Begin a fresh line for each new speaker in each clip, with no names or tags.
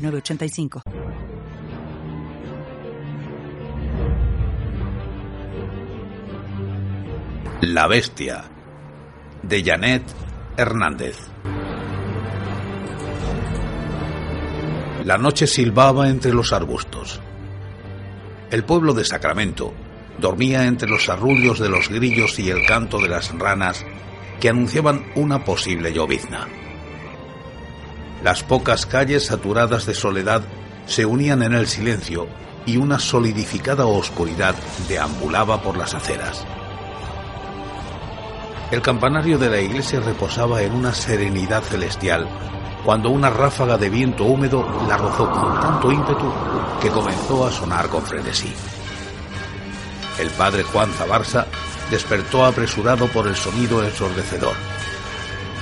906985.
La Bestia de Janet Hernández. La noche silbaba entre los arbustos. El pueblo de Sacramento dormía entre los arrullos de los grillos y el canto de las ranas que anunciaban una posible llovizna. Las pocas calles saturadas de soledad se unían en el silencio y una solidificada oscuridad deambulaba por las aceras. El campanario de la iglesia reposaba en una serenidad celestial cuando una ráfaga de viento húmedo la rozó con tanto ímpetu que comenzó a sonar con frenesí. El padre Juan Zabarsa despertó apresurado por el sonido ensordecedor.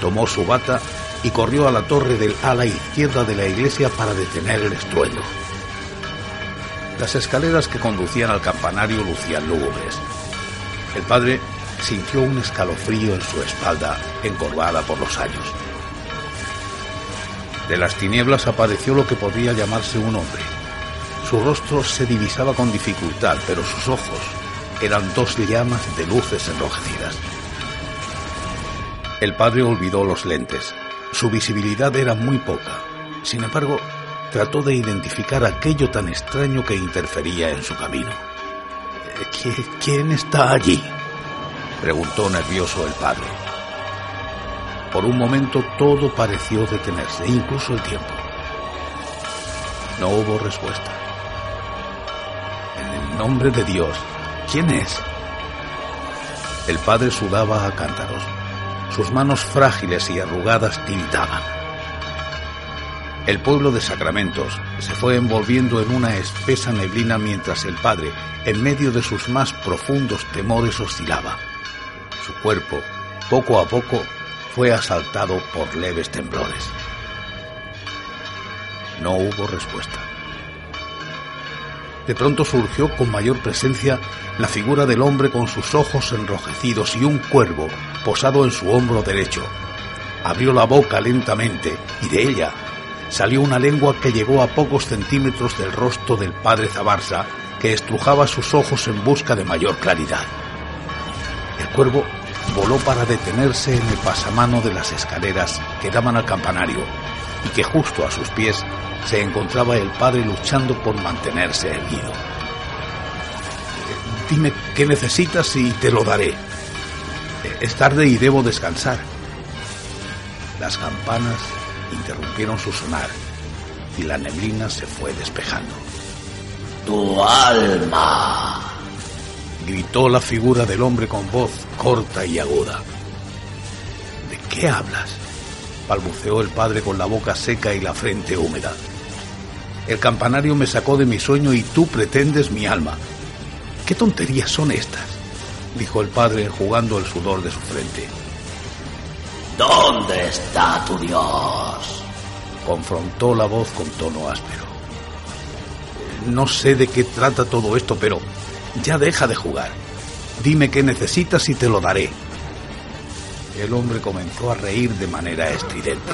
Tomó su bata y corrió a la torre del ala izquierda de la iglesia para detener el estruendo. Las escaleras que conducían al campanario lucían lúgubres. El padre sintió un escalofrío en su espalda, encorvada por los años. De las tinieblas apareció lo que podría llamarse un hombre. Su rostro se divisaba con dificultad, pero sus ojos eran dos llamas de luces enrojecidas. El padre olvidó los lentes. Su visibilidad era muy poca. Sin embargo, trató de identificar aquello tan extraño que interfería en su camino. ¿Quién está allí? preguntó nervioso el padre. Por un momento todo pareció detenerse, incluso el tiempo. No hubo respuesta. En el nombre de Dios, ¿quién es? El padre sudaba a cántaros. Sus manos frágiles y arrugadas tintaban. El pueblo de Sacramentos se fue envolviendo en una espesa neblina mientras el padre, en medio de sus más profundos temores, oscilaba. Su cuerpo, poco a poco, fue asaltado por leves temblores. No hubo respuesta. De pronto surgió con mayor presencia la figura del hombre con sus ojos enrojecidos y un cuervo posado en su hombro derecho. Abrió la boca lentamente y de ella salió una lengua que llegó a pocos centímetros del rostro del padre Zabarsa, que estrujaba sus ojos en busca de mayor claridad. El cuervo voló para detenerse en el pasamano de las escaleras que daban al campanario y que justo a sus pies se encontraba el padre luchando por mantenerse erguido. Dime qué necesitas y te lo daré. Es tarde y debo descansar. Las campanas interrumpieron su sonar y la neblina se fue despejando.
Tu alma.
Gritó la figura del hombre con voz corta y aguda. ¿De qué hablas? balbuceó el padre con la boca seca y la frente húmeda. El campanario me sacó de mi sueño y tú pretendes mi alma. ¿Qué tonterías son estas? dijo el padre enjugando el sudor de su frente.
¿Dónde está tu Dios?
confrontó la voz con tono áspero. No sé de qué trata todo esto, pero ya deja de jugar. Dime qué necesitas y te lo daré. El hombre comenzó a reír de manera estridente.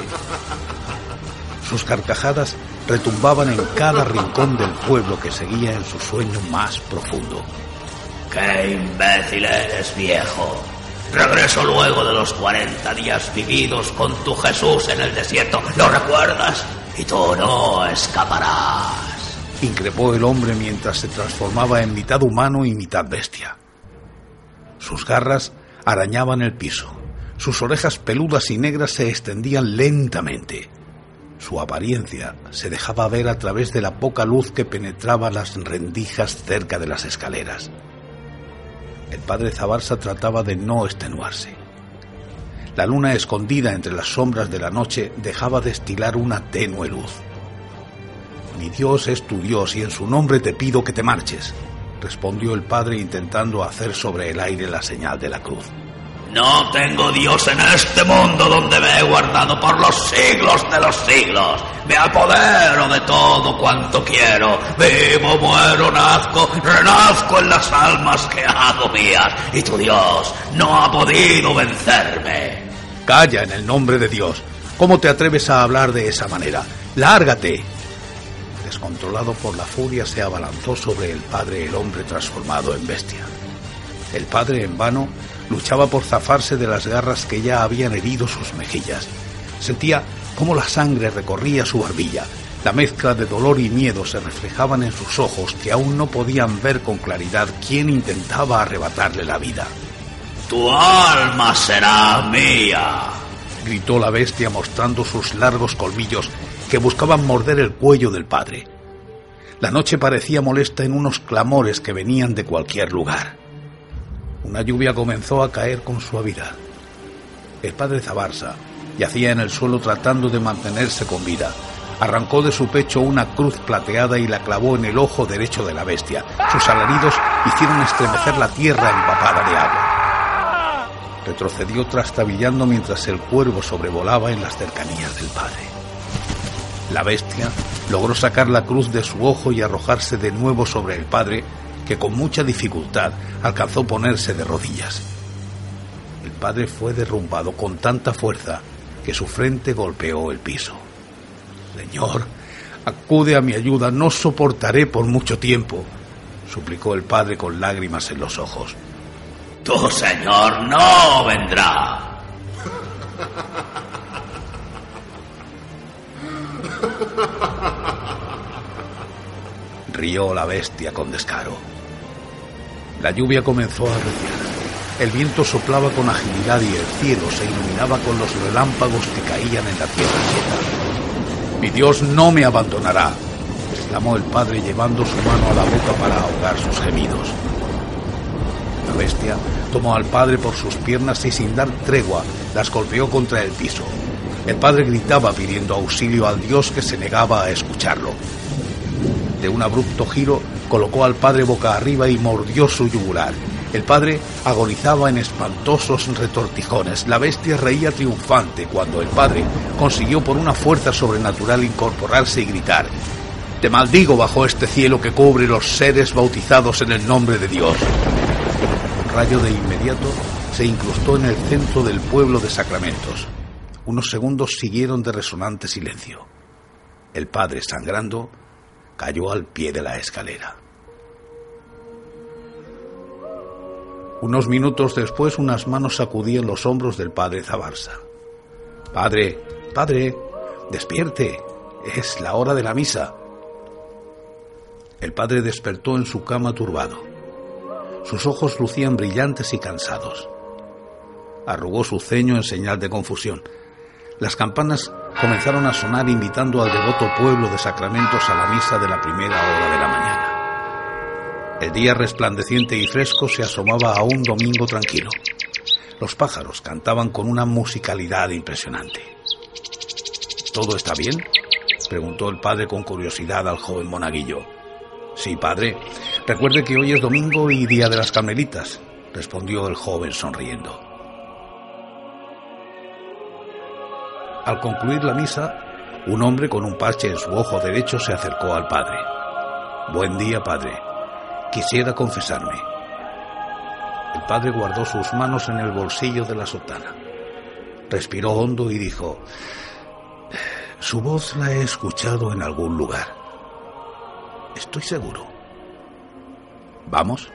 Sus carcajadas retumbaban en cada rincón del pueblo que seguía en su sueño más profundo.
¡Qué imbécil eres, viejo! Regreso luego de los 40 días vividos con tu Jesús en el desierto. ¿Lo recuerdas? Y tú no escaparás.
Increpó el hombre mientras se transformaba en mitad humano y mitad bestia. Sus garras arañaban el piso. Sus orejas peludas y negras se extendían lentamente. Su apariencia se dejaba ver a través de la poca luz que penetraba las rendijas cerca de las escaleras. El padre Zabarsa trataba de no extenuarse. La luna escondida entre las sombras de la noche dejaba destilar una tenue luz. Mi Dios es tu Dios y en su nombre te pido que te marches, respondió el padre intentando hacer sobre el aire la señal de la cruz.
No tengo Dios en este mundo donde me he guardado por los siglos de los siglos. Me apodero de todo cuanto quiero. Vivo, muero, nazco, renazco en las almas que hago mías. Y tu Dios no ha podido vencerme.
Calla en el nombre de Dios. ¿Cómo te atreves a hablar de esa manera? Lárgate. Descontrolado por la furia, se abalanzó sobre el padre el hombre transformado en bestia. El padre, en vano, luchaba por zafarse de las garras que ya habían herido sus mejillas. Sentía cómo la sangre recorría su barbilla. La mezcla de dolor y miedo se reflejaban en sus ojos que aún no podían ver con claridad quién intentaba arrebatarle la vida.
Tu alma será mía,
gritó la bestia mostrando sus largos colmillos que buscaban morder el cuello del padre. La noche parecía molesta en unos clamores que venían de cualquier lugar. Una lluvia comenzó a caer con suavidad. El padre Zabarsa yacía en el suelo tratando de mantenerse con vida. Arrancó de su pecho una cruz plateada y la clavó en el ojo derecho de la bestia. Sus alaridos hicieron estremecer la tierra empapada de agua. Retrocedió trastabillando mientras el cuervo sobrevolaba en las cercanías del padre. La bestia logró sacar la cruz de su ojo y arrojarse de nuevo sobre el padre, que con mucha dificultad alcanzó ponerse de rodillas. El padre fue derrumbado con tanta fuerza que su frente golpeó el piso. Señor, acude a mi ayuda, no soportaré por mucho tiempo, suplicó el padre con lágrimas en los ojos.
Tu señor no vendrá.
Rió la bestia con descaro. La lluvia comenzó a arreciar. El viento soplaba con agilidad y el cielo se iluminaba con los relámpagos que caían en la tierra quieta. Mi Dios no me abandonará, exclamó el padre llevando su mano a la boca para ahogar sus gemidos. La bestia tomó al padre por sus piernas y sin dar tregua las golpeó contra el piso. El padre gritaba pidiendo auxilio al Dios que se negaba a escucharlo. De un abrupto giro, colocó al padre boca arriba y mordió su yugular. El padre agonizaba en espantosos retortijones. La bestia reía triunfante cuando el padre consiguió por una fuerza sobrenatural incorporarse y gritar. Te maldigo bajo este cielo que cubre los seres bautizados en el nombre de Dios. Un rayo de inmediato se incrustó en el centro del pueblo de Sacramentos. Unos segundos siguieron de resonante silencio. El padre, sangrando, cayó al pie de la escalera. Unos minutos después unas manos sacudían los hombros del padre Zabarsa. Padre, padre, despierte. Es la hora de la misa. El padre despertó en su cama turbado. Sus ojos lucían brillantes y cansados. Arrugó su ceño en señal de confusión. Las campanas comenzaron a sonar invitando al devoto pueblo de Sacramentos a la misa de la primera hora de la mañana. El día resplandeciente y fresco se asomaba a un domingo tranquilo. Los pájaros cantaban con una musicalidad impresionante. ¿Todo está bien? preguntó el padre con curiosidad al joven monaguillo. Sí, padre. Recuerde que hoy es domingo y día de las carmelitas, respondió el joven sonriendo. Al concluir la misa, un hombre con un parche en su ojo derecho se acercó al padre. Buen día, padre. Quisiera confesarme. El padre guardó sus manos en el bolsillo de la sotana. Respiró hondo y dijo, su voz la he escuchado en algún lugar. Estoy seguro. ¿Vamos?